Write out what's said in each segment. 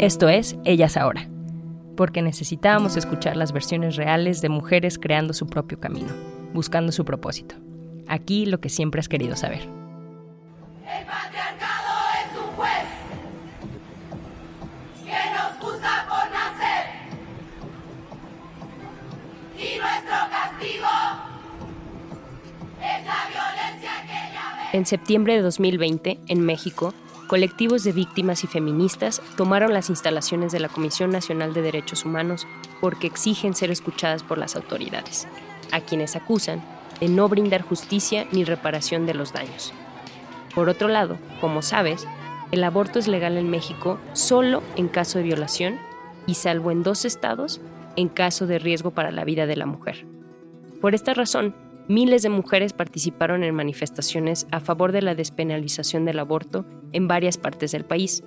Esto es Ellas Ahora, porque necesitábamos escuchar las versiones reales de mujeres creando su propio camino, buscando su propósito. Aquí lo que siempre has querido saber. El patriarcado es un juez que nos juzga por nacer. Y nuestro castigo es la violencia que ella ve. En septiembre de 2020, en México, colectivos de víctimas y feministas tomaron las instalaciones de la Comisión Nacional de Derechos Humanos porque exigen ser escuchadas por las autoridades, a quienes acusan de no brindar justicia ni reparación de los daños. Por otro lado, como sabes, el aborto es legal en México solo en caso de violación y salvo en dos estados en caso de riesgo para la vida de la mujer. Por esta razón, miles de mujeres participaron en manifestaciones a favor de la despenalización del aborto en varias partes del país.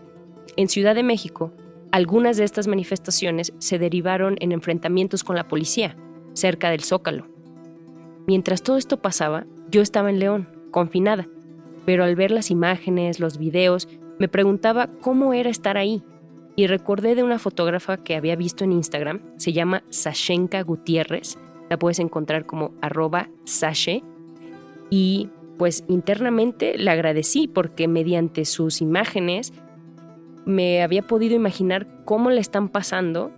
En Ciudad de México, algunas de estas manifestaciones se derivaron en enfrentamientos con la policía, cerca del Zócalo. Mientras todo esto pasaba, yo estaba en León, confinada, pero al ver las imágenes, los videos, me preguntaba cómo era estar ahí. Y recordé de una fotógrafa que había visto en Instagram, se llama Sashenka Gutiérrez, la puedes encontrar como arroba sashe, y pues internamente le agradecí porque mediante sus imágenes me había podido imaginar cómo le están pasando,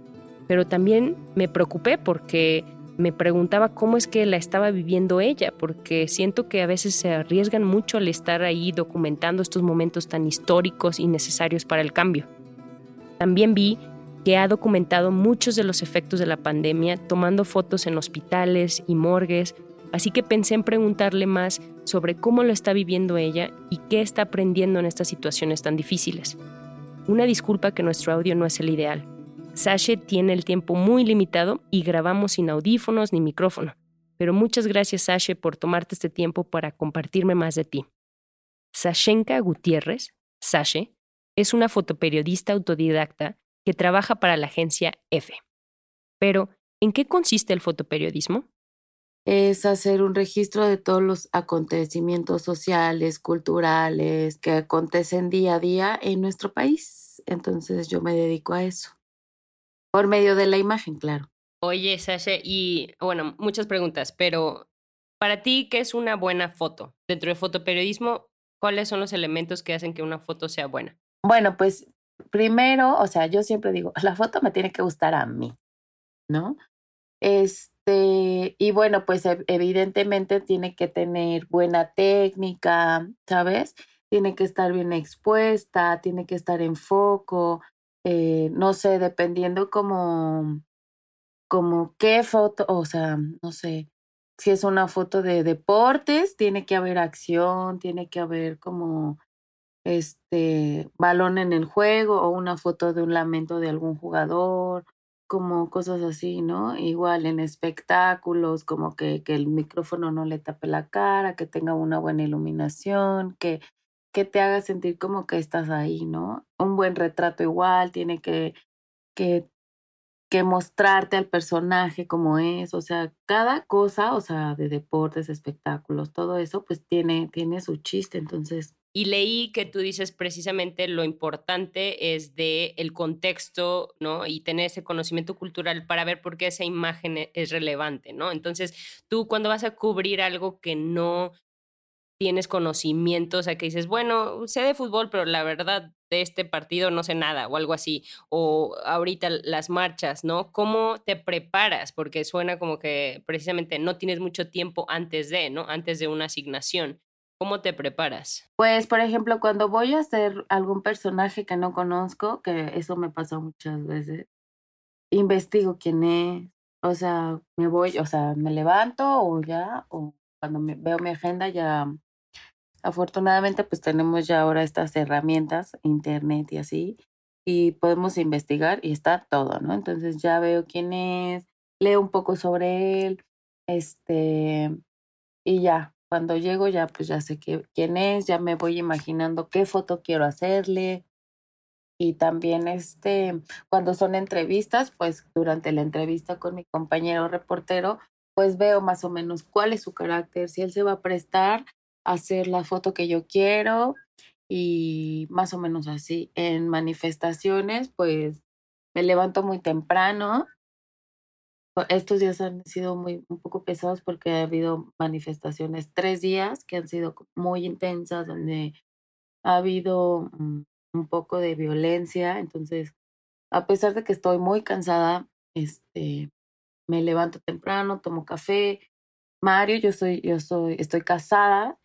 pero también me preocupé porque me preguntaba cómo es que la estaba viviendo ella, porque siento que a veces se arriesgan mucho al estar ahí documentando estos momentos tan históricos y necesarios para el cambio. También vi que ha documentado muchos de los efectos de la pandemia tomando fotos en hospitales y morgues, así que pensé en preguntarle más sobre cómo lo está viviendo ella y qué está aprendiendo en estas situaciones tan difíciles. Una disculpa que nuestro audio no es el ideal. Sashe tiene el tiempo muy limitado y grabamos sin audífonos ni micrófono. Pero muchas gracias, Sashe, por tomarte este tiempo para compartirme más de ti. Sashenka Gutiérrez, Sashe, es una fotoperiodista autodidacta que trabaja para la agencia F. Pero, ¿en qué consiste el fotoperiodismo? Es hacer un registro de todos los acontecimientos sociales, culturales que acontecen día a día en nuestro país. Entonces yo me dedico a eso. Por medio de la imagen, claro. Oye, Sasha, y bueno, muchas preguntas, pero para ti, ¿qué es una buena foto? Dentro del fotoperiodismo, ¿cuáles son los elementos que hacen que una foto sea buena? Bueno, pues primero, o sea, yo siempre digo, la foto me tiene que gustar a mí, ¿no? Este, y bueno, pues ev- evidentemente tiene que tener buena técnica, ¿sabes? Tiene que estar bien expuesta, tiene que estar en foco, eh, no sé, dependiendo como, como qué foto, o sea, no sé, si es una foto de deportes, tiene que haber acción, tiene que haber como este balón en el juego o una foto de un lamento de algún jugador, como cosas así, ¿no? Igual en espectáculos, como que, que el micrófono no le tape la cara, que tenga una buena iluminación, que, que te haga sentir como que estás ahí, ¿no? Un buen retrato igual tiene que, que, que mostrarte al personaje como es, o sea, cada cosa, o sea, de deportes, espectáculos, todo eso, pues tiene, tiene su chiste, entonces Y leí que tú dices precisamente lo importante es de el contexto, ¿no? Y tener ese conocimiento cultural para ver por qué esa imagen e- es relevante, ¿no? Entonces, tú cuando vas a cubrir algo que no tienes conocimiento, o sea, que dices, bueno, sé de fútbol, pero la verdad de este partido no sé nada o algo así, o ahorita las marchas, ¿no? ¿Cómo te preparas? Porque suena como que precisamente no tienes mucho tiempo antes de, ¿no? Antes de una asignación. ¿Cómo te preparas? Pues, por ejemplo, cuando voy a hacer algún personaje que no conozco, que eso me pasa muchas veces, investigo quién es, o sea, me voy, o sea, me levanto o ya, o cuando veo mi agenda ya, afortunadamente pues tenemos ya ahora estas herramientas, internet y así, y podemos investigar y está todo, ¿no? Entonces ya veo quién es, leo un poco sobre él, este, y ya, cuando llego ya pues ya sé quién es, ya me voy imaginando qué foto quiero hacerle. Y también este, cuando son entrevistas, pues durante la entrevista con mi compañero reportero, pues veo más o menos cuál es su carácter, si él se va a prestar a hacer la foto que yo quiero y más o menos así. En manifestaciones, pues me levanto muy temprano estos días han sido muy un poco pesados porque ha habido manifestaciones tres días que han sido muy intensas donde ha habido mm, un poco de violencia. Entonces a pesar de que estoy muy cansada este me levanto temprano tomo café. Mario yo soy yo soy estoy casada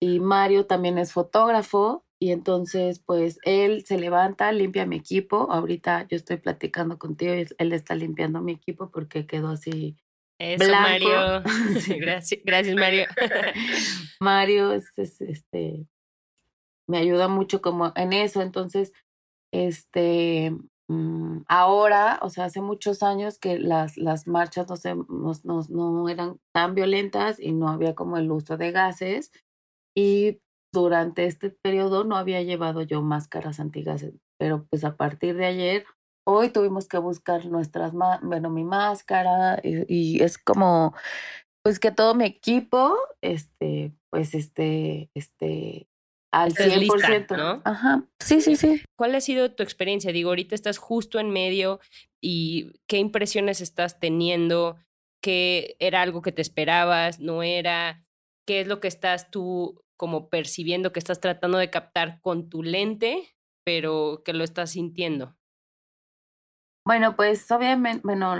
y Mario también es fotógrafo y entonces, pues él se levanta, limpia mi equipo. Ahorita yo estoy platicando contigo y él está limpiando mi equipo porque quedó así. Eso, Mario. gracias, gracias, Mario. Mario es, este, me ayuda mucho como en eso. Entonces, este, mm, ahora, o sea, hace muchos años que las, las marchas no, se, no, no eran tan violentas y no había como el uso de gases. Y durante este periodo no había llevado yo máscaras antigases, pero pues a partir de ayer, hoy tuvimos que buscar nuestras, bueno, mi máscara y, es como, pues que todo mi equipo, este, pues este, este, al 100%. ¿no? Ajá, sí, sí, sí. ¿Cuál ha sido tu experiencia? Digo, ahorita estás justo en medio y qué impresiones estás teniendo, qué era algo que te esperabas, no era, qué es lo que estás tú como percibiendo que estás tratando de captar con tu lente, pero que lo estás sintiendo? Bueno, pues obviamente, bueno,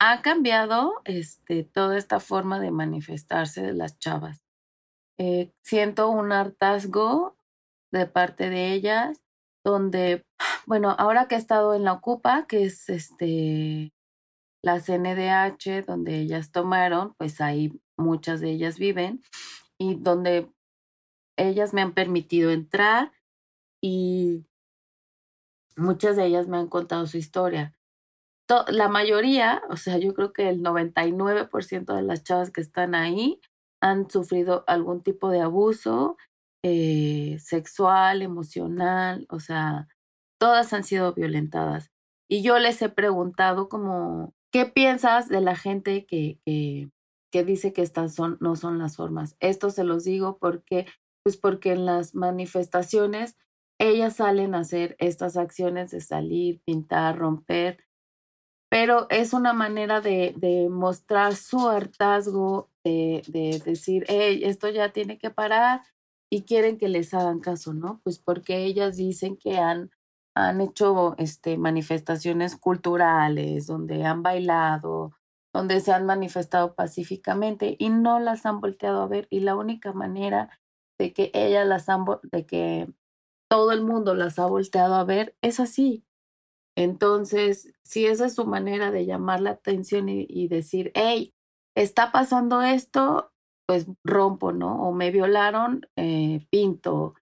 ha cambiado este, toda esta forma de manifestarse de las chavas. Eh, siento un hartazgo de parte de ellas, donde, bueno, ahora que he estado en la Ocupa, que es este la CNDH, donde ellas tomaron, pues ahí muchas de ellas viven, y donde ellas me han permitido entrar y muchas de ellas me han contado su historia. La mayoría, o sea, yo creo que el 99% de las chavas que están ahí han sufrido algún tipo de abuso eh, sexual, emocional, o sea, todas han sido violentadas. Y yo les he preguntado como, ¿qué piensas de la gente que, que, que dice que estas son, no son las formas? Esto se los digo porque pues porque en las manifestaciones ellas salen a hacer estas acciones de salir, pintar, romper, pero es una manera de, de mostrar su hartazgo, de, de, decir, hey, esto ya tiene que parar y quieren que les hagan caso, ¿no? Pues porque ellas dicen que han, han hecho este, manifestaciones culturales, donde han bailado, donde se han manifestado pacíficamente y no las han volteado a ver y la única manera de que ella las han, de que todo el mundo las ha volteado a ver, es así. Entonces, si esa es su manera de llamar la atención y, decir, hey, está pasando esto, pues rompo, ¿no? O me violaron, eh, pinto.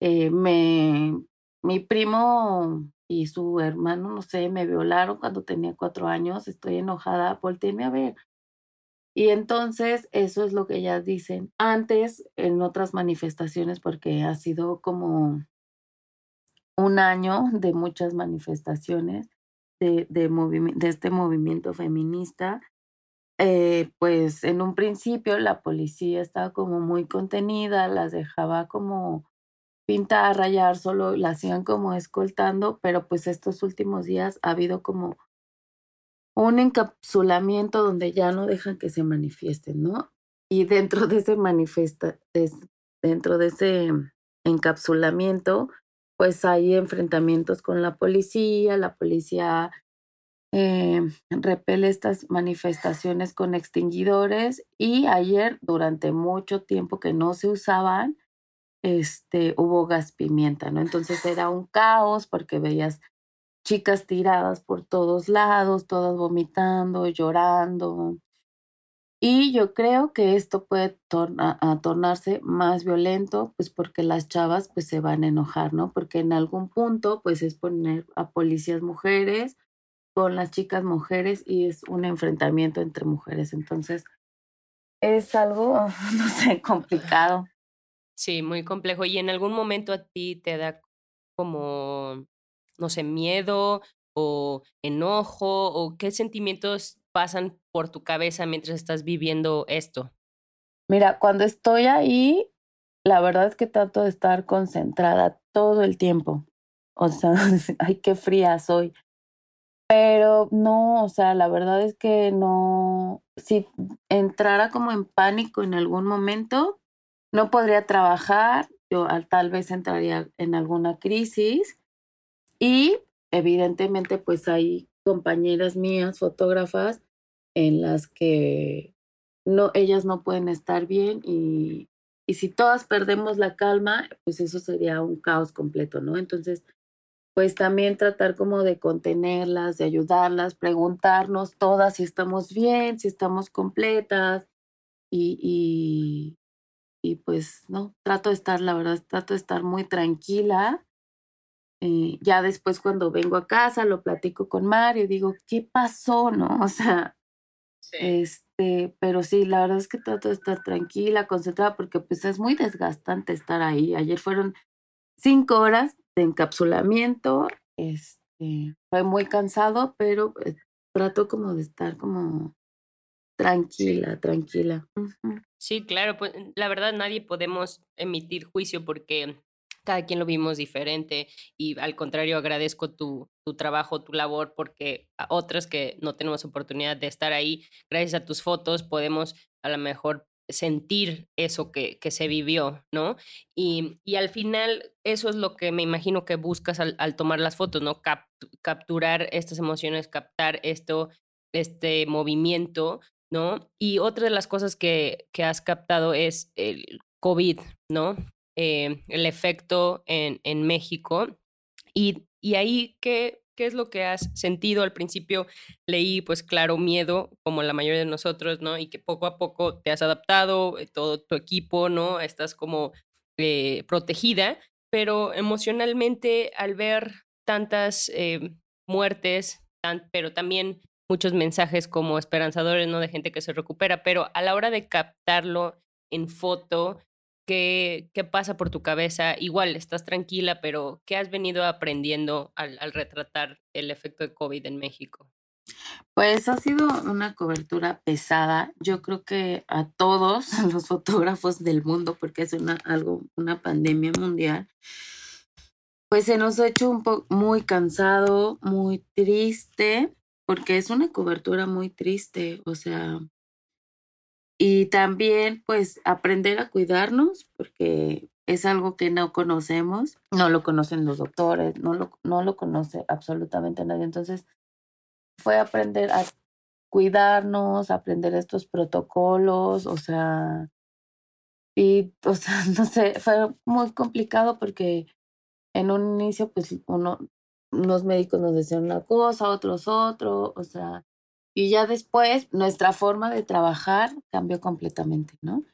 Eh, me, mi primo y su hermano, no sé, me violaron cuando tenía cuatro años, estoy enojada, volteeme a ver. Y entonces eso es lo que ellas dicen. Antes, en otras manifestaciones, porque ha sido como un año de muchas manifestaciones de, de, de este movimiento feminista, eh, pues en un principio la policía estaba como muy contenida, las dejaba como pintar, rayar, solo las hacían como escoltando, pero pues estos últimos días ha habido como un encapsulamiento donde ya no dejan que se manifiesten, ¿no? Y dentro de ese manifiesta, dentro de ese encapsulamiento, pues hay enfrentamientos con la policía, la policía eh, repele estas manifestaciones con extinguidores y ayer durante mucho tiempo que no se usaban, este, hubo gas pimienta, ¿no? Entonces era un caos porque veías chicas tiradas por todos lados, todas vomitando, llorando. Y yo creo que esto puede a tornarse más violento, pues porque las chavas pues se van a enojar, ¿no? Porque en algún punto pues es poner a policías mujeres con las chicas mujeres y es un enfrentamiento entre mujeres. Entonces es algo, no sé, complicado. Sí, muy complejo. ¿Y en algún momento a ti te da como, no sé, miedo o enojo o qué sentimientos pasan por tu cabeza mientras estás viviendo esto? Mira, cuando estoy ahí, la verdad es que trato de estar concentrada todo el tiempo. O sea, ay, qué fría soy. Pero no, o sea, la verdad es que no, si entrara como en pánico en algún momento, no podría trabajar, yo tal vez entraría en alguna crisis y evidentemente pues hay compañeras mías, fotógrafas, en las que no, ellas no pueden estar bien y, y si todas perdemos la calma, pues eso sería un caos completo, ¿no? Entonces, pues también tratar como de contenerlas, de ayudarlas, preguntarnos todas si estamos bien, si estamos completas y, y, y pues no, trato de estar, la verdad, trato de estar muy tranquila eh, ya después cuando vengo a casa lo platico con Mario, digo, ¿qué pasó? ¿No? O sea, este, pero sí, la verdad es que trato de estar tranquila, concentrada, porque pues es muy desgastante estar ahí. Ayer fueron cinco horas de encapsulamiento, este, fue muy cansado, pero eh, trato como de estar como tranquila, tranquila. Sí, claro, pues la verdad nadie podemos emitir juicio porque cada quien lo vimos diferente y al contrario agradezco tu, tu trabajo, tu labor, porque a otras que no tenemos oportunidad de estar ahí, gracias a tus fotos podemos a lo mejor sentir eso que, que se vivió, ¿no? Y, y, al final eso es lo que me imagino que buscas al, al tomar las fotos, ¿no? capturar estas emociones, captar esto, este movimiento, ¿no? Y otra de las cosas que, que has captado es el COVID, ¿no? Eh, el efecto en, en México. Y, y ahí, ¿qué, ¿qué es lo que has sentido? Al principio leí, pues claro, miedo, como la mayoría de nosotros, ¿no? Y que poco a poco te has adaptado, eh, todo tu equipo, ¿no? Estás como eh, protegida, pero emocionalmente al ver tantas muertes, pero también muchos mensajes como esperanzadores, ¿no? De gente que se recupera, pero a la hora de captarlo en foto, ¿Qué, ¿Qué, pasa por tu cabeza? Igual, estás tranquila, pero ¿qué has venido aprendiendo al, al, retratar el efecto de COVID en México? Pues ha sido una cobertura pesada. Yo creo que a todos los fotógrafos del mundo, porque es una, algo, una pandemia mundial, pues se nos ha hecho un poco muy cansado, muy triste, porque es una cobertura muy triste. O sea, y también pues aprender a cuidarnos porque es algo que no conocemos, no lo conocen los doctores, no lo, no lo conoce absolutamente nadie. Entonces fue aprender a cuidarnos, aprender estos protocolos, o sea, y, o sea, no sé, fue muy complicado porque en un inicio, pues, uno, unos médicos nos decían una cosa, otros otro, o sea, y ya después nuestra forma de trabajar cambió completamente, ¿no?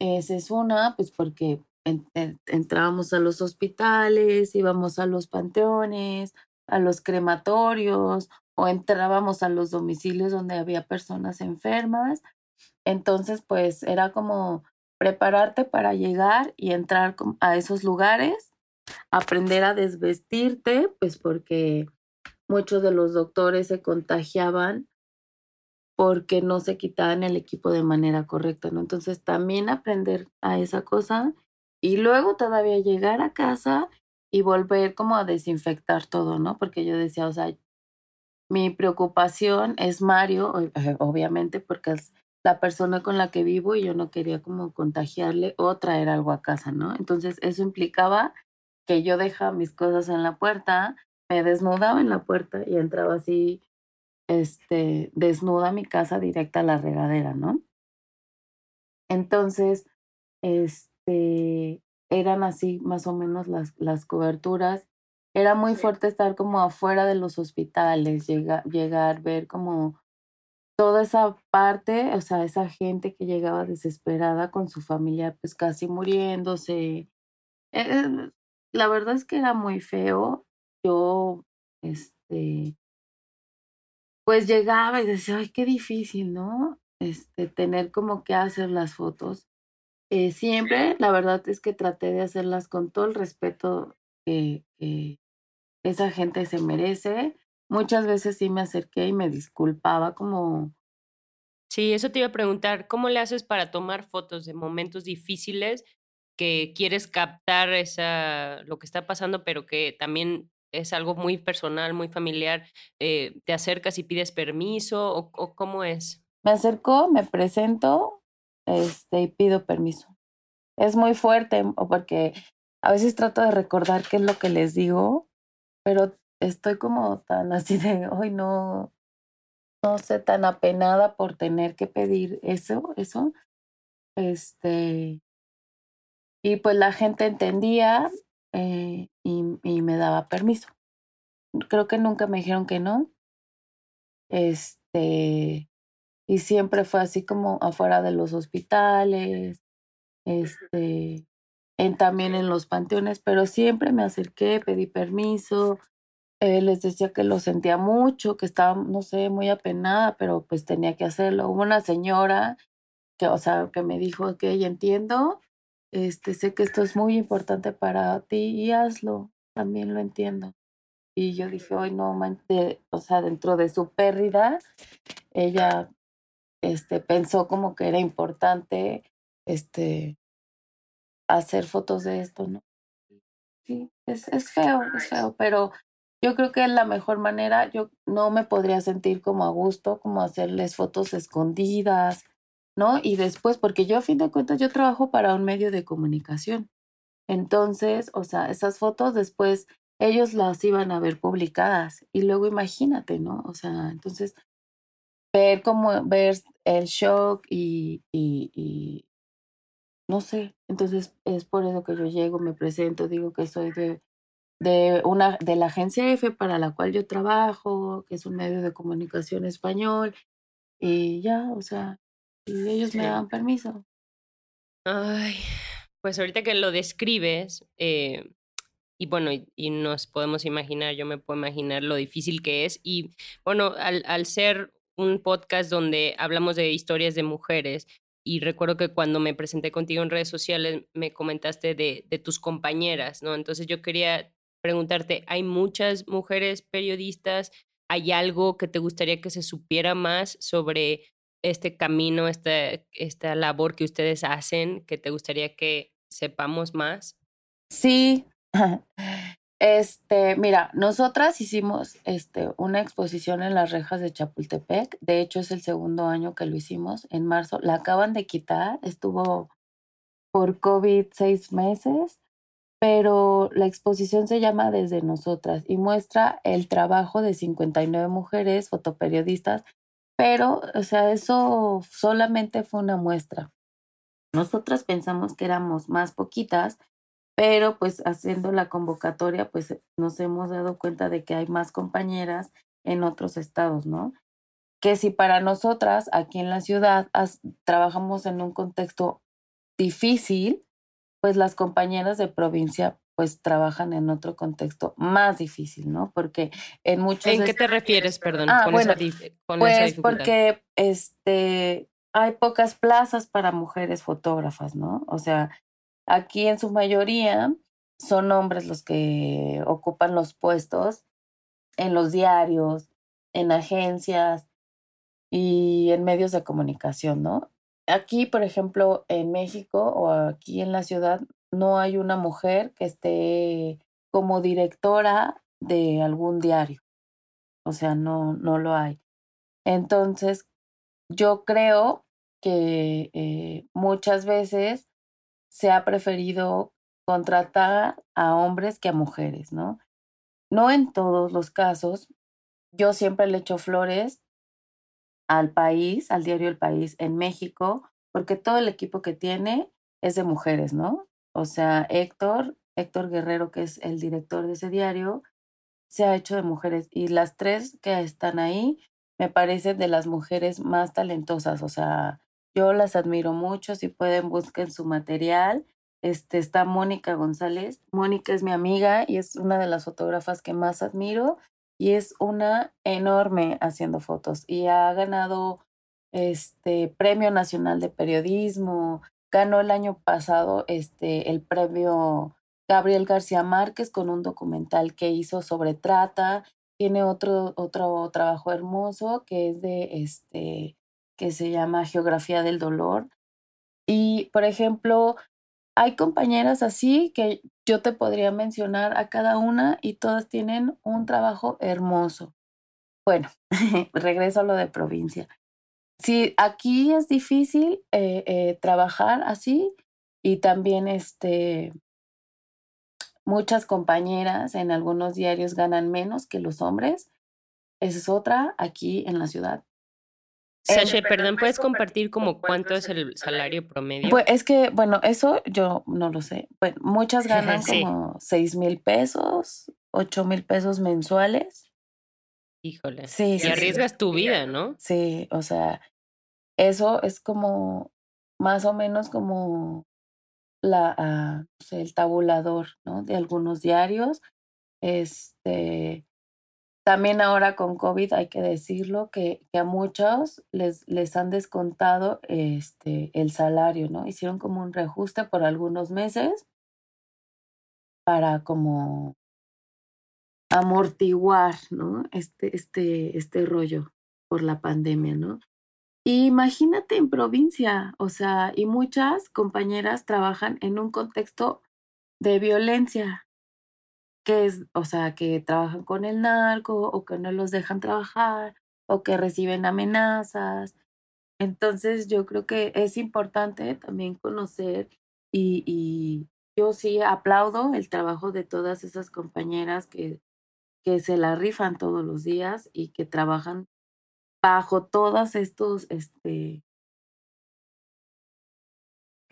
Esa es una, pues porque entrábamos a los hospitales, íbamos a los panteones, a los crematorios o entrábamos a los domicilios donde había personas enfermas. Entonces, pues era como prepararte para llegar y entrar a esos lugares, aprender a desvestirte, pues porque muchos de los doctores se contagiaban porque no se quitaban el equipo de manera correcta, ¿no? Entonces también aprender a esa cosa y luego todavía llegar a casa y volver como a desinfectar todo, ¿no? Porque yo decía, o sea, mi preocupación es Mario, eh, obviamente, porque es la persona con la que vivo y yo no quería como contagiarle o traer algo a casa, ¿no? Entonces eso implicaba que yo dejaba mis cosas en la puerta, me desnudaba en la puerta y entraba así este, desnuda mi casa directa a la regadera, ¿no? Entonces, este, eran así más o menos las, las coberturas era muy fuerte estar como afuera de los hospitales, llegar, llegar, ver como toda esa parte, o sea, esa gente que llegaba desesperada con su familia, pues casi muriéndose. Eh, la verdad es que era muy feo. Yo, este, pues llegaba y decía, ay, qué difícil, ¿no? Este, tener como que hacer las fotos. Eh, siempre, la verdad es que traté de hacerlas con todo el respeto que, que esa gente se merece. Muchas veces sí me acerqué y me disculpaba como... Sí, eso te iba a preguntar, ¿cómo le haces para tomar fotos de momentos difíciles que quieres captar esa, lo que está pasando, pero que también es algo muy personal, muy familiar? Eh, ¿Te acercas y pides permiso o, o cómo es? Me acerco, me presento este, y pido permiso. Es muy fuerte porque a veces trato de recordar qué es lo que les digo pero estoy como tan así de, hoy no, no sé, tan apenada por tener que pedir eso, eso. Este, y pues la gente entendía eh, y, me daba permiso. Creo que nunca me dijeron que no. Este, y siempre fue así como afuera de los hospitales, este, también en los panteones, pero siempre me acerqué, pedí permiso, eh, les decía que lo sentía mucho, que estaba, no sé, muy apenada, pero pues tenía que hacerlo. Hubo una señora que, o sea, que me dijo, ok, entiendo, este, sé que esto es muy importante para ti y hazlo, también lo entiendo. Y yo dije, hoy no, o sea, dentro de su pérdida, ella este, pensó como que era importante este, hacer fotos de esto, ¿no? Sí, es, es feo, es feo, pero yo creo que es la mejor manera, yo no me podría sentir como a gusto, como hacerles fotos escondidas, ¿no? Y después, porque yo a fin de cuentas yo trabajo para un medio de comunicación. Entonces, o sea, esas fotos después ellos las iban a ver publicadas y luego imagínate, ¿no? O sea, entonces ver como ver el shock y, y, y no sé, entonces es por eso que yo llego, me presento, digo que soy de, de una de la agencia F para la cual yo trabajo, que es un medio de comunicación español, y ya, o sea, y ellos me dan permiso. Ay, pues ahorita que lo describes, eh, y bueno, y, y, nos podemos imaginar, yo me puedo imaginar lo difícil que es, y bueno, al, al ser un podcast donde hablamos de historias de mujeres, y recuerdo que cuando me presenté contigo en redes sociales me comentaste de, de, tus compañeras, ¿no? Entonces yo quería preguntarte, ¿hay muchas mujeres periodistas? ¿Hay algo que te gustaría que se supiera más sobre este camino, esta, esta labor que ustedes hacen, que te gustaría que sepamos más? Sí, Este, mira, nosotras hicimos este, una exposición en las rejas de Chapultepec. De hecho, es el segundo año que lo hicimos, en marzo. La acaban de quitar, estuvo por COVID seis meses, pero la exposición se llama Desde Nosotras y muestra el trabajo de 59 mujeres fotoperiodistas, pero, o sea, eso solamente fue una muestra. Nosotras pensamos que éramos más poquitas pero pues haciendo la convocatoria, pues nos hemos dado cuenta de que hay más compañeras en otros estados, ¿no? Que si para nosotras aquí en la ciudad trabajamos en un contexto difícil, pues las compañeras de provincia pues trabajan en otro contexto más difícil, ¿no? Porque en muchos... ¿En qué te refieres, perdón? Ah, con bueno, esa, con pues esa porque este, hay pocas plazas para mujeres fotógrafas, ¿no? O sea, Aquí en su mayoría son hombres los que ocupan los puestos en los diarios, en agencias y en medios de comunicación, ¿no? Aquí, por ejemplo, en México o aquí en la ciudad, no hay una mujer que esté como directora de algún diario. O sea, no, no lo hay. Entonces, yo creo que eh, muchas veces se ha preferido contratar a hombres que a mujeres, ¿no? No en todos los casos. Yo siempre le echo flores al país, al diario El País en México, porque todo el equipo que tiene es de mujeres, ¿no? O sea, Héctor Héctor Guerrero, que es el director de ese diario, se ha hecho de mujeres y las tres que están ahí me parecen de las mujeres más talentosas, o sea, yo las admiro mucho, si pueden busquen su material. Este está Mónica González. Mónica es mi amiga y es una de las fotógrafas que más admiro y es una enorme haciendo fotos y ha ganado este Premio Nacional de Periodismo, ganó el año pasado este el premio Gabriel García Márquez con un documental que hizo sobre trata. Tiene otro, otro trabajo hermoso que es de este, que se llama Geografía del Dolor. Y, por ejemplo, hay compañeras así que yo te podría mencionar a cada una y todas tienen un trabajo hermoso. Bueno, regreso a lo de provincia. Sí, aquí es difícil eh, eh, trabajar así y también este, Muchas compañeras en algunos diarios ganan menos que los hombres. Esa es otra aquí en la ciudad. Sasha, perdón, ¿puedes compartir como cuánto es el salario promedio? Pues es que, bueno, eso yo no lo sé. Bueno, muchas ganan como seis mil pesos, ocho mil pesos mensuales. Híjole. Sí, y arriesgas tu vida, ¿no? Sí, o sea, eso es como más o menos como la, ah, el tabulador ¿no? de algunos diarios. Este, también ahora con COVID hay que decirlo que, que, a muchos les, les han descontado este, el salario, ¿no? Hicieron como un reajuste por algunos meses para como amortiguar, ¿no? Este, este, este rollo por la pandemia, ¿no? Imagínate en provincia, o sea, y muchas compañeras trabajan en un contexto de violencia, que es, o sea, que trabajan con el narco o que no los dejan trabajar o que reciben amenazas. Entonces, yo creo que es importante también conocer y, y yo sí aplaudo el trabajo de todas esas compañeras que, que se la rifan todos los días y que trabajan bajo todos estos este,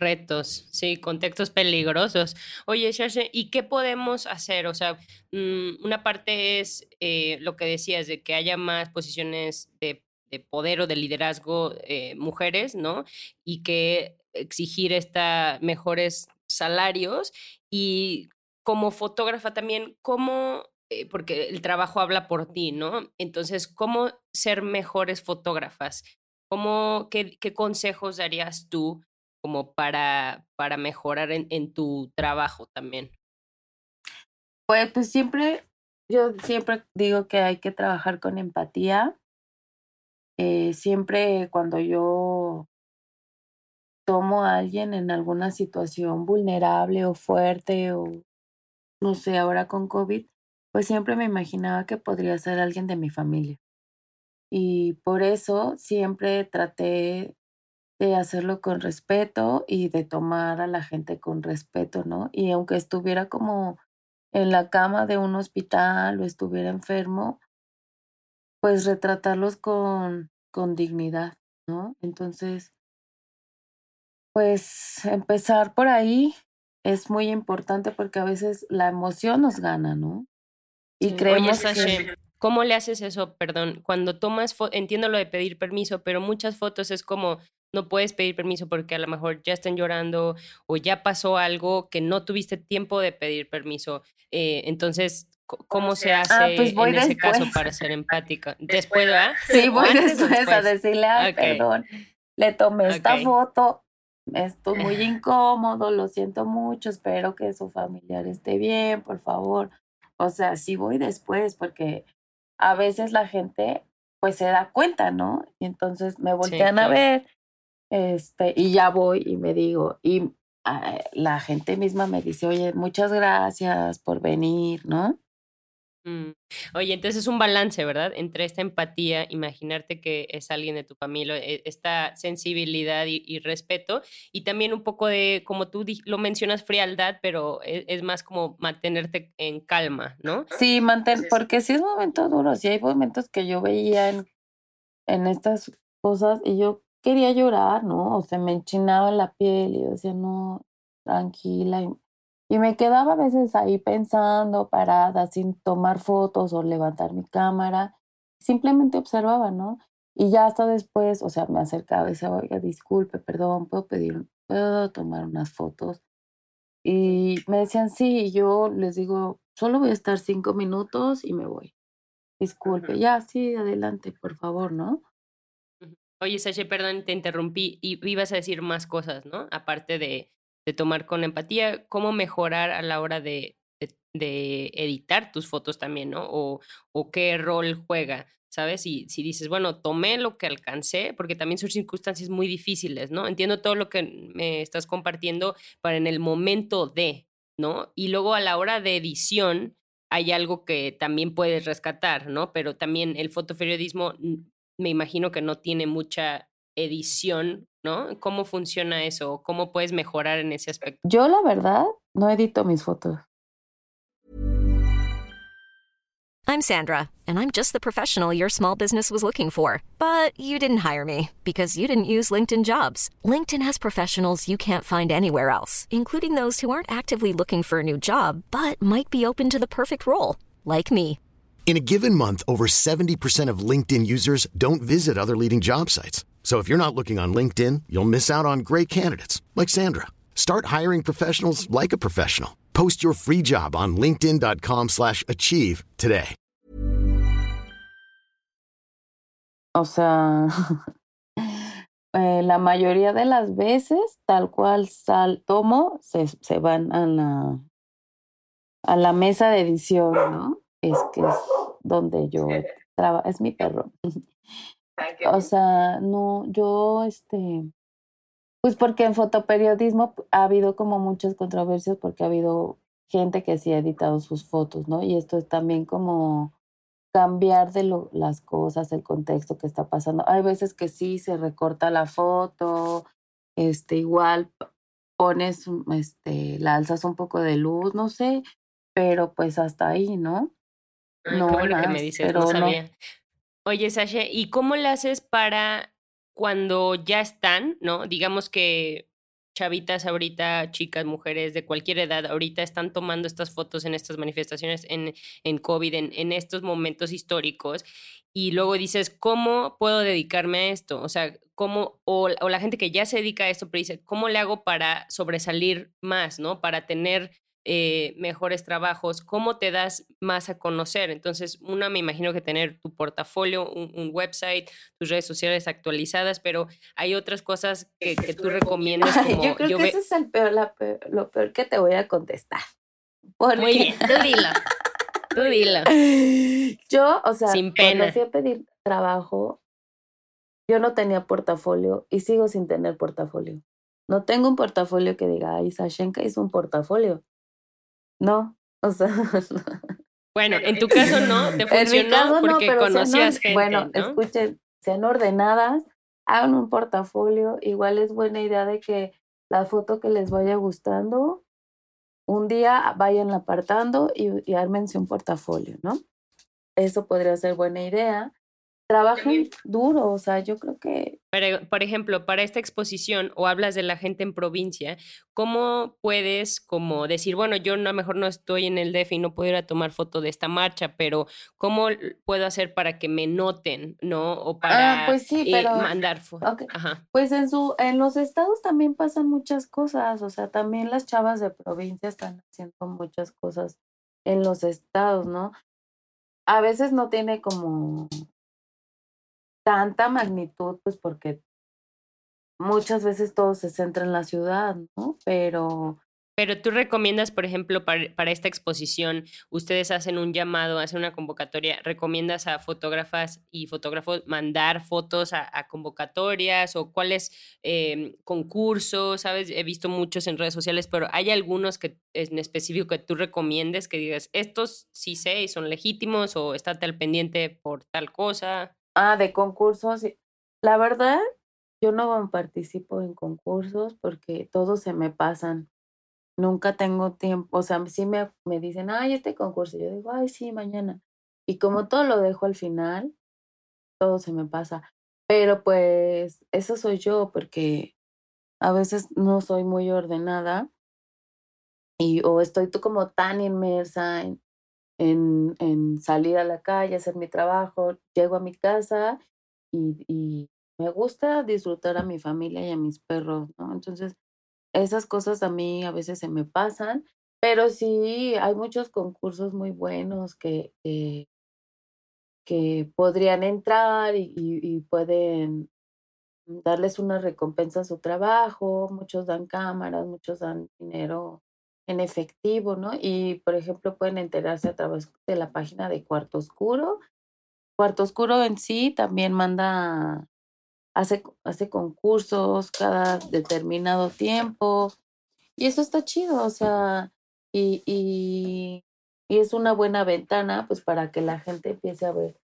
retos, sí, contextos peligrosos. Oye, ¿y qué podemos hacer? O sea, mm, una parte es eh, lo que decías, de que haya más posiciones de, poder o de liderazgo eh, mujeres, ¿no? Y que exigir esta mejores salarios y como fotógrafa también, ¿cómo porque el trabajo habla por ti, ¿no? Entonces, ¿cómo ser mejores fotógrafas? ¿Cómo, qué, qué consejos darías tú como para, para mejorar en, en tu trabajo también? Pues, pues siempre, yo siempre digo que hay que trabajar con empatía. Eh, siempre cuando yo tomo a alguien en alguna situación vulnerable o fuerte o no sé, ahora con COVID, pues siempre me imaginaba que podría ser alguien de mi familia. Y por eso siempre traté de hacerlo con respeto y de tomar a la gente con respeto, ¿no? Y aunque estuviera como en la cama de un hospital o estuviera enfermo, pues retratarlos con, con dignidad, ¿no? Entonces, pues empezar por ahí es muy importante porque a veces la emoción nos gana, ¿no? Y creemos que... ¿Cómo le haces eso? Perdón, cuando tomas, entiendo lo de pedir permiso, pero muchas fotos es como, no puedes pedir permiso porque a lo mejor ya están llorando o ya pasó algo que no tuviste tiempo de pedir permiso. Eh, entonces, ¿cómo se hace ah, pues en ese caso para ser empática? Después, ¿verdad? Sí, voy después, a decirle, Ay, perdón, le tomé esta foto, estoy muy incómodo, lo siento mucho, espero que su familiar esté bien, por favor. O sea, sí voy después porque a veces la gente pues se da cuenta, ¿no? Y entonces me voltean a ver, este, y ya voy y me digo, y ah, la gente misma me dice, oye, muchas gracias por venir, ¿no? Mm. Oye, entonces es un balance, ¿verdad? Entre esta empatía, imaginarte que es alguien de tu familia, e, esta sensibilidad y, respeto, y también un poco de, como tú lo mencionas, frialdad, pero e, es, más como mantenerte en calma, ¿no? Sí, mantener, porque sí es un momento duro, sí hay momentos que yo veía en, en estas cosas y yo quería llorar, ¿no? O sea, me enchinaba la piel y yo decía, no, tranquila. Y me quedaba a veces ahí pensando, parada, sin tomar fotos o levantar mi cámara. Simplemente observaba, ¿no? Y ya hasta después, o sea, me acercaba y decía, oiga, disculpe, perdón, ¿puedo pedir, puedo tomar unas fotos? Y me decían, sí, y yo les digo, solo voy a estar cinco minutos y me voy. Disculpe, ya, sí, adelante, por favor, ¿no? Oye, Sasha, perdón, te interrumpí y ibas a decir más cosas, ¿no? Aparte de, de tomar con empatía, ¿cómo mejorar a la hora de, de, editar tus fotos también, ¿no? O, o qué rol juega, ¿sabes? Y si dices, bueno, tomé lo que alcancé, porque también son circunstancias muy difíciles, ¿no? Entiendo todo lo que me estás compartiendo para en el momento de, ¿no? Y luego a la hora de edición hay algo que también puedes rescatar, ¿no? Pero también el fotoperiodismo me imagino que no tiene mucha edición, ¿no? ¿Cómo funciona eso? ¿Cómo puedes mejorar en ese aspecto? Yo la verdad no edito mis fotos. I'm Sandra, and I'm just the professional your small business was looking for. But you didn't hire me because you didn't use LinkedIn jobs. LinkedIn has professionals you can't find anywhere else, including those who aren't actively looking for a new job but might be open to the perfect role, like me. In a given month, over 70% of LinkedIn users don't visit other leading job sites. So if you're not looking on LinkedIn, you'll miss out on great candidates like Sandra. Start hiring professionals like a professional. Post your free job on linkedin.com/achieve today. O sea, eh, la mayoría de las veces, tal cual sal tomo, se, se van a la, a la mesa de edición, ¿no? Es que es donde yo trabajo, es mi perro. O sea, no, yo, este, pues porque en fotoperiodismo ha habido como muchas controversias porque ha habido gente que sí ha editado sus fotos, ¿no? Y esto es también como cambiar de lo, las cosas, el contexto que está pasando. Hay veces que sí se recorta la foto, este, igual pones, este, la alzas un poco de luz, no sé, pero pues hasta ahí, ¿no? no, bueno que me dices, pero no sabía. Oye, Sasha, ¿y cómo le haces para cuando ya están, ¿no? Digamos que chavitas ahorita, chicas, mujeres de cualquier edad, ahorita están tomando estas fotos en estas manifestaciones en, en COVID, en, en estos momentos históricos, y luego dices, ¿cómo puedo dedicarme a esto? O sea, ¿cómo, o, o la gente que ya se dedica a esto, pero dice, ¿cómo le hago para sobresalir más, ¿no? Para tener eh, mejores trabajos, cómo te das más a conocer. Entonces, una me imagino que tener tu portafolio, un, website, tus redes sociales actualizadas, pero hay otras cosas que, que tú recomiendas. Como yo creo que eso es el peor, la lo peor que te voy a contestar. Muy bien, tú dilo. Tú dilo. Yo, o sea, Sin pena. cuando fui a pedir trabajo, yo no tenía portafolio y sigo sin tener portafolio. No tengo un portafolio que diga, ay, Sashenka hizo un portafolio. No, o sea. Bueno, en tu caso no, te funcionó porque conocías gente. Bueno, escuchen, sean ordenadas, hagan un portafolio. Igual es buena idea de que la foto que les vaya gustando, un día vayan apartando y, y ármense un portafolio, ¿no? Eso podría ser buena idea trabajan duro, o sea, yo creo que... Pero, por ejemplo, para esta exposición o hablas de la gente en provincia, ¿cómo puedes como decir, bueno, yo a lo mejor no estoy en el DF y no puedo ir a tomar foto de esta marcha, pero ¿cómo puedo hacer para que me noten, no? O ah, para pues sí, eh, pero, mandar fotos. Pues en, su, en los estados también pasan muchas cosas, o sea, también las chavas de provincia están haciendo muchas cosas en los estados, ¿no? A veces no tiene como tanta magnitud, pues porque muchas veces todo se centra en la ciudad, ¿no? Pero... Pero tú recomiendas, por ejemplo, para, esta exposición, ustedes hacen un llamado, hacen una convocatoria, ¿recomiendas a fotógrafas y fotógrafos mandar fotos a, convocatorias o cuáles eh, concursos? ¿Sabes? He visto muchos en redes sociales, pero ¿hay algunos que en específico que tú recomiendes que digas, estos sí sé y son legítimos o estate al pendiente por tal cosa? Ah, de concursos. La verdad, yo no participo en concursos porque todos se me pasan. Nunca tengo tiempo. O sea, sí me, me dicen, ay, este concurso. Yo digo, ay, sí, mañana. Y como todo lo dejo al final, todo se me pasa. Pero pues eso soy yo porque a veces no soy muy ordenada y o estoy tú como tan inmersa en, en, en, salir a la calle, hacer mi trabajo, llego a mi casa y, y, me gusta disfrutar a mi familia y a mis perros, ¿no? Entonces, esas cosas a mí a veces se me pasan, pero sí hay muchos concursos muy buenos que, que, podrían entrar y, y, y pueden darles una recompensa a su trabajo, muchos dan cámaras, muchos dan dinero en efectivo, ¿no? Y, por ejemplo, pueden enterarse a través de la página de Cuarto Oscuro. Cuarto Oscuro en sí también manda, hace, hace concursos cada determinado tiempo. Y eso está chido, o sea, y, y, y es una buena ventana, pues, para que la gente empiece a ver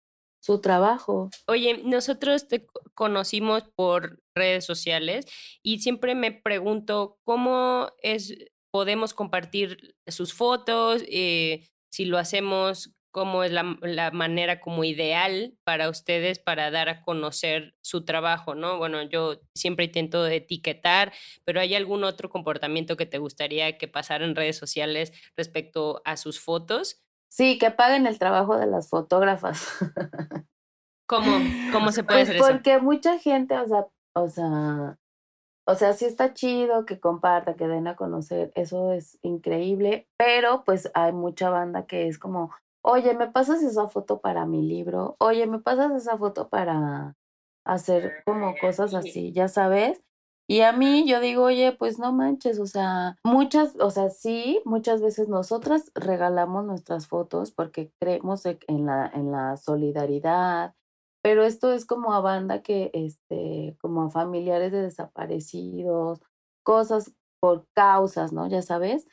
su trabajo. Oye, nosotros te conocimos por redes sociales y siempre me pregunto cómo es podemos compartir sus fotos, eh, si lo hacemos, cómo es la, la, manera como ideal para ustedes para dar a conocer su trabajo, ¿no? Bueno, yo siempre intento etiquetar, pero ¿hay algún otro comportamiento que te gustaría que pasara en redes sociales respecto a sus fotos? Sí, que paguen el trabajo de las fotógrafas. ¿Cómo, cómo se puede pues hacer eso? Porque mucha gente, o sea, o sea, o sea, sí está chido que comparta, que den a conocer, eso es increíble, pero pues hay mucha banda que es como, oye, ¿me pasas esa foto para mi libro? Oye, ¿me pasas esa foto para hacer como cosas así, ya sabes? Y a mí yo digo, oye, pues no manches, o sea, muchas, o sea, sí, muchas veces nosotras regalamos nuestras fotos porque creemos en la, en la solidaridad, pero esto es como a banda que, este, como a familiares de desaparecidos, cosas por causas, ¿no? Ya sabes.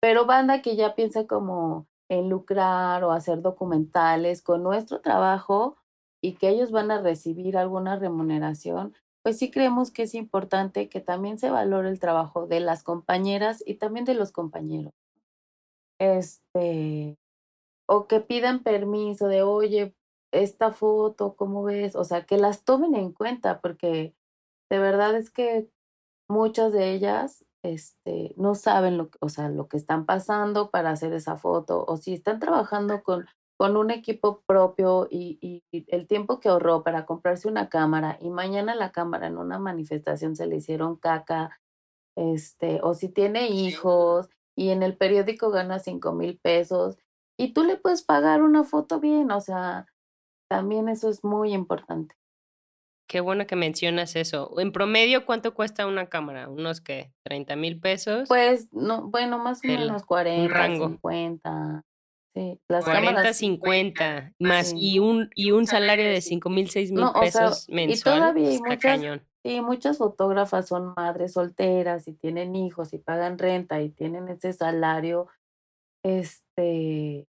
Pero banda que ya piensa como en lucrar o hacer documentales con nuestro trabajo y que ellos van a recibir alguna remuneración, pues sí creemos que es importante que también se valore el trabajo de las compañeras y también de los compañeros. Este, o que pidan permiso de, oye, esta foto, ¿cómo ves? O sea, que las tomen en cuenta, porque de verdad es que muchas de ellas este, no saben lo, o sea, lo que están pasando para hacer esa foto, o si están trabajando con, con un equipo propio y, y, y el tiempo que ahorró para comprarse una cámara y mañana la cámara en una manifestación se le hicieron caca, este, o si tiene hijos y en el periódico gana cinco mil pesos y tú le puedes pagar una foto bien, o sea, también eso es muy importante. Qué bueno que mencionas eso. En promedio, ¿cuánto cuesta una cámara? ¿Unos qué? ¿30 mil pesos? Pues, no, bueno, más o menos 40, rango. 50. Sí, las 40, cámaras. 50, más Sí. y un y un salario de 5 mil, 6 mil No, o sea, pesos y mensual. todavía hay muchas- cañón. Sí, muchas fotógrafas son madres solteras y tienen hijos y pagan renta y tienen ese salario, este,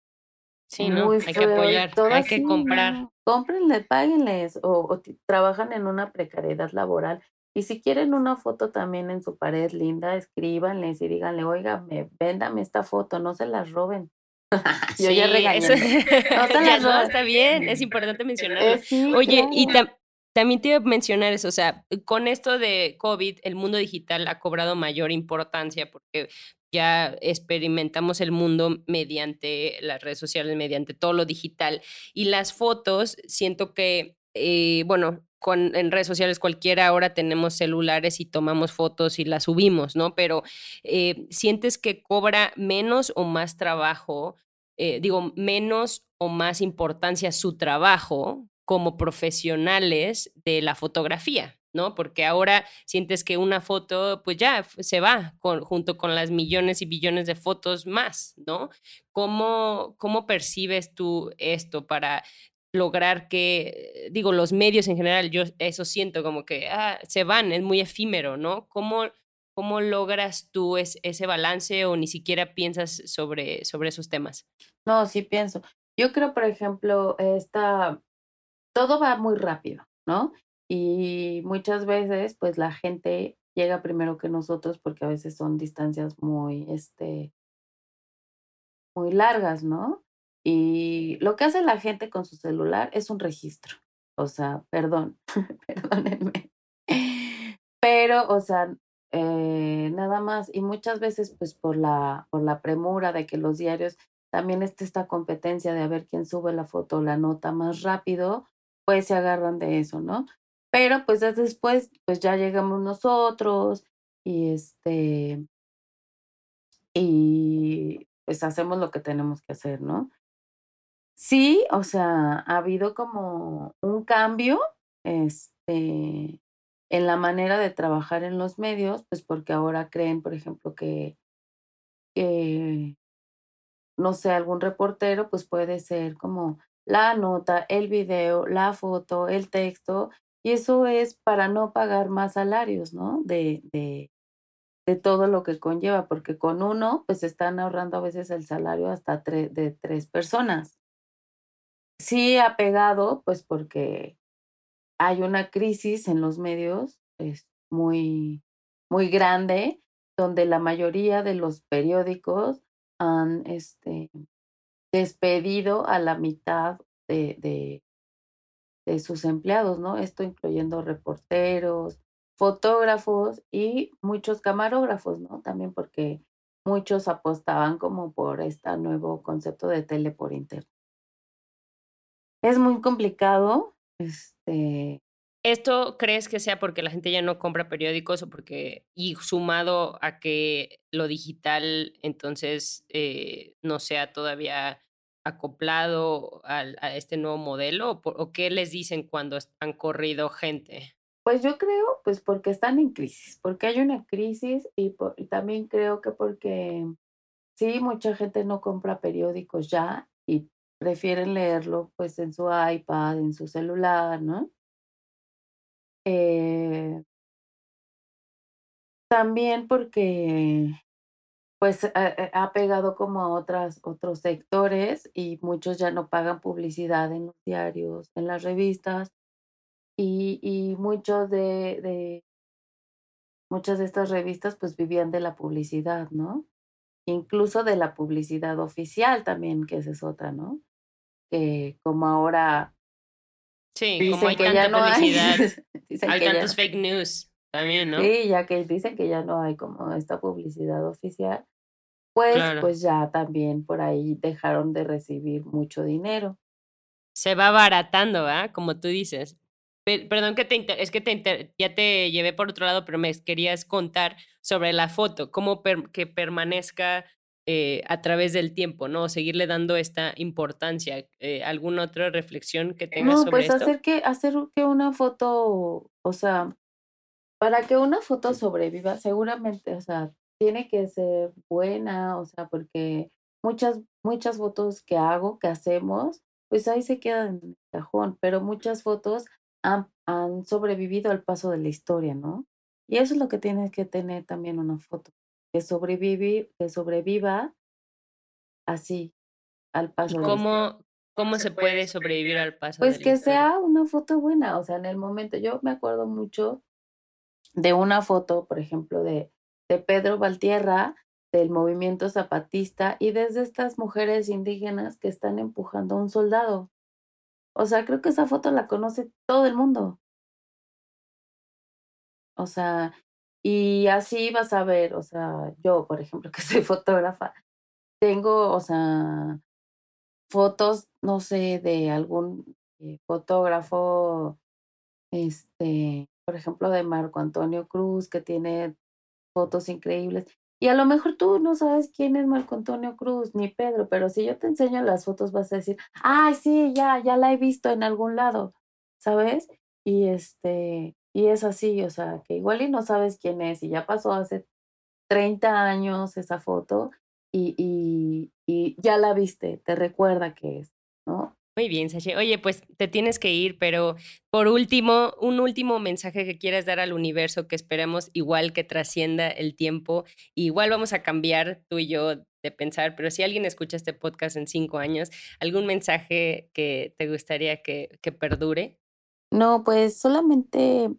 Sí, ¿no? muy Hay que feo y apoyar, hay que comprar. Cómprenle, páguenles o, o trabajan en una precariedad laboral. Y si quieren una foto también en su pared linda, escríbanles y díganle, oiga, me, véndame esta foto, no se las roben. Yo ya regañando. eso- No Ya, las no, está bien, es importante mencionarlo. Eh, sí, Oye, y tam- también te iba a mencionar eso, o sea, con esto de COVID, el mundo digital ha cobrado mayor importancia porque ya experimentamos el mundo mediante las redes sociales, mediante todo lo digital. Y las fotos, siento que, eh, bueno, con, en redes sociales cualquiera ahora tenemos celulares y tomamos fotos y las subimos, ¿no? Pero eh, ¿sientes que cobra menos o más trabajo? eh, digo, menos o más importancia su trabajo como profesionales de la fotografía, ¿no? Porque ahora sientes que una foto, pues ya se va junto con las millones y billones de fotos más, ¿no? ¿Cómo, cómo percibes tú esto para lograr que, digo, los medios en general, yo eso siento como que ah, se van, es muy efímero, ¿no? ¿Cómo, cómo logras tú es- ese balance o ni siquiera piensas sobre, sobre esos temas? No, sí pienso. Yo creo, por ejemplo, esta, todo va muy rápido, ¿no? Y muchas veces, pues la gente llega primero que nosotros porque a veces son distancias muy, este, muy largas, ¿no? Y lo que hace la gente con su celular es un registro. O sea, perdón, perdónenme. Pero, o sea, eh, nada más. Y muchas veces, pues por la, por la premura de que los diarios también está esta competencia de a ver quién sube la foto o la nota más rápido, pues se agarran de eso, ¿no? Pero pues después, pues ya llegamos nosotros y este, y pues hacemos lo que tenemos que hacer, ¿no? Sí, o sea, ha habido como un cambio, este, en la manera de trabajar en los medios, pues porque ahora creen, por ejemplo, que, que no sé, algún reportero, pues puede ser como la nota, el video, la foto, el texto, y eso es para no pagar más salarios, ¿no? De, de, de todo lo que conlleva, porque con uno, pues están ahorrando a veces el salario hasta de tres personas. Sí ha pegado, pues porque hay una crisis en los medios, es muy, muy grande, donde la mayoría de los periódicos han este, despedido a la mitad de, de, de sus empleados, ¿no? Esto incluyendo reporteros, fotógrafos y muchos camarógrafos, ¿no? También porque muchos apostaban como por este nuevo concepto de tele por internet. Es muy complicado, este, ¿Esto crees que sea porque la gente ya no compra periódicos o porque, y sumado a que lo digital entonces eh, no sea todavía acoplado a, este nuevo modelo? ¿O, qué les dicen cuando han corrido gente? Pues yo creo, pues porque están en crisis, porque hay una crisis y también creo que porque sí, mucha gente no compra periódicos ya y prefieren leerlo pues en su iPad, en su celular, ¿no? Eh, también porque pues ha, ha- ha pegado como a otras, otros sectores y muchos ya no pagan publicidad en los diarios, en las revistas y, y muchos de, de muchas de estas revistas pues vivían de la publicidad, ¿no? Incluso de la publicidad oficial también, que esa es otra, ¿no? Que como ahora Sí, como hay que ya tanta no hay, publicidad, hay ya tantos fake news también, ¿no? Sí, ya que dicen que ya no hay como esta publicidad oficial, pues, Claro. pues ya también por ahí dejaron de recibir mucho dinero. Se va abaratando, ¿verdad? Como tú dices. Pe- perdón que te inter- es que te inter- ya te llevé por otro lado, pero me querías contar sobre la foto, cómo per- que permanezca eh, a través del tiempo, ¿no? Seguirle dando esta importancia. Eh, ¿Alguna otra reflexión que tengas No, sobre pues esto? hacer que, hacer que una foto, o sea, para que una foto sobreviva, seguramente, o sea, tiene que ser buena, o sea, porque muchas, muchas fotos que hago, que hacemos, pues ahí se quedan en el cajón, pero muchas fotos han, han sobrevivido al paso de la historia, ¿no? Y eso es lo que tiene que tener también una foto, que sobrevive, que sobreviva así, al paso ¿Y de la historia. cómo, cómo se puede sobrevivir al paso Pues de la que sea una foto buena, o sea, en el momento, yo me acuerdo mucho de una foto, por ejemplo, de, de Pedro Valtierra, del movimiento zapatista, y desde estas mujeres indígenas que están empujando a un soldado. O sea, creo que esa foto la conoce todo el mundo. O sea, y así vas a ver, o sea, yo, por ejemplo, que soy fotógrafa, tengo, o sea, fotos, no sé, de algún eh, fotógrafo, este, por ejemplo, de Marco Antonio Cruz, que tiene fotos increíbles. Y a lo mejor tú no sabes quién es Marco Antonio Cruz, ni Pedro, pero si yo te enseño las fotos vas a decir, ay, sí, ya, ya la he visto en algún lado, ¿sabes? Y este, y es así, o sea, que igual y no sabes quién es, y ya pasó hace 30 años esa foto, y, y, y ya la viste, te recuerda que es, ¿no? Muy bien, Sashi. Oye, pues te tienes que ir, pero por último, un último mensaje que quieras dar al universo que esperemos igual que trascienda el tiempo. Igual vamos a cambiar tú y yo de pensar, pero si alguien escucha este podcast en cinco años, ¿algún mensaje que te gustaría que, que perdure? No, pues solamente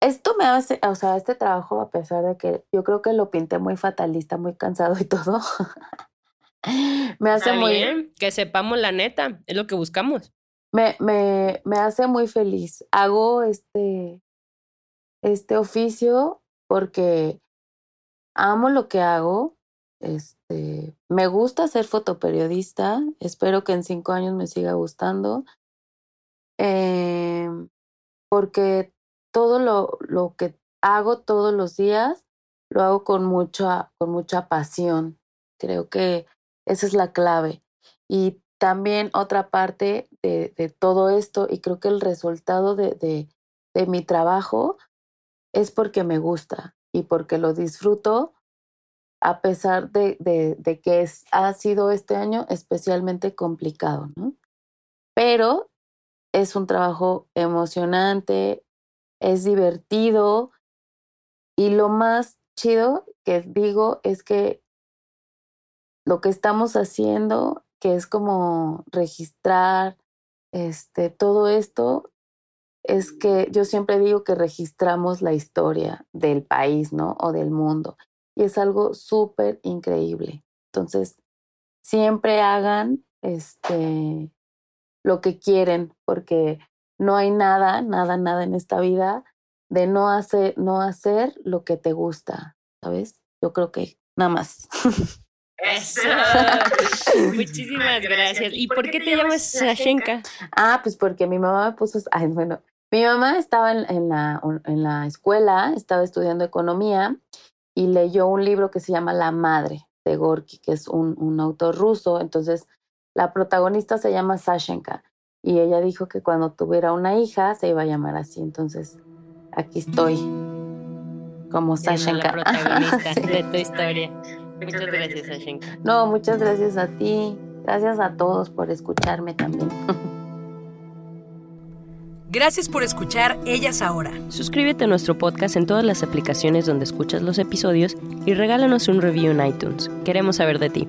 esto me hace, o sea, este trabajo, a pesar de que yo creo que lo pinté muy fatalista, muy cansado y todo, me hace Está muy, bien, que sepamos la neta, es lo que buscamos. me, me, me hace muy feliz. Hago este, este oficio porque amo lo que hago. Este, me gusta ser fotoperiodista. Espero que en cinco años me siga gustando. Eh, porque todo lo, lo que hago todos los días lo hago con mucha, con mucha pasión. Creo que esa es la clave. Y también otra parte de, todo esto, y creo que el resultado de, de, mi trabajo es porque me gusta y porque lo disfruto, a pesar de, de, que ha sido este año especialmente complicado, ¿no? Pero es un trabajo emocionante, es divertido y lo más chido que digo es que lo que estamos haciendo, que es como registrar este todo esto es que yo siempre digo que registramos la historia del país, ¿no? O del mundo. Y es algo súper increíble. Entonces, siempre hagan este lo que quieren, porque no hay nada, nada, nada en esta vida de no hacer, no hacer lo que te gusta, ¿sabes? Yo creo que nada más. Eso. Muchísimas gracias. ¿Y por qué te llamas Sashenka? Ah, pues porque mi mamá me puso, ay, bueno, mi mamá estaba en, en, la, en la escuela, estaba estudiando economía y leyó un libro que se llama La Madre de Gorky, que es un, un autor ruso. Entonces, la protagonista se llama Sashenka y ella dijo que cuando tuviera una hija se iba a llamar así. Entonces, aquí estoy como Sashenka. La protagonista de tu historia. Muchas gracias, Sashenka. No, muchas gracias a ti. Gracias a todos por escucharme también. Gracias por escuchar Ellas Ahora. Suscríbete a nuestro podcast en todas las aplicaciones donde escuchas los episodios y regálanos un review en iTunes. Queremos saber de ti.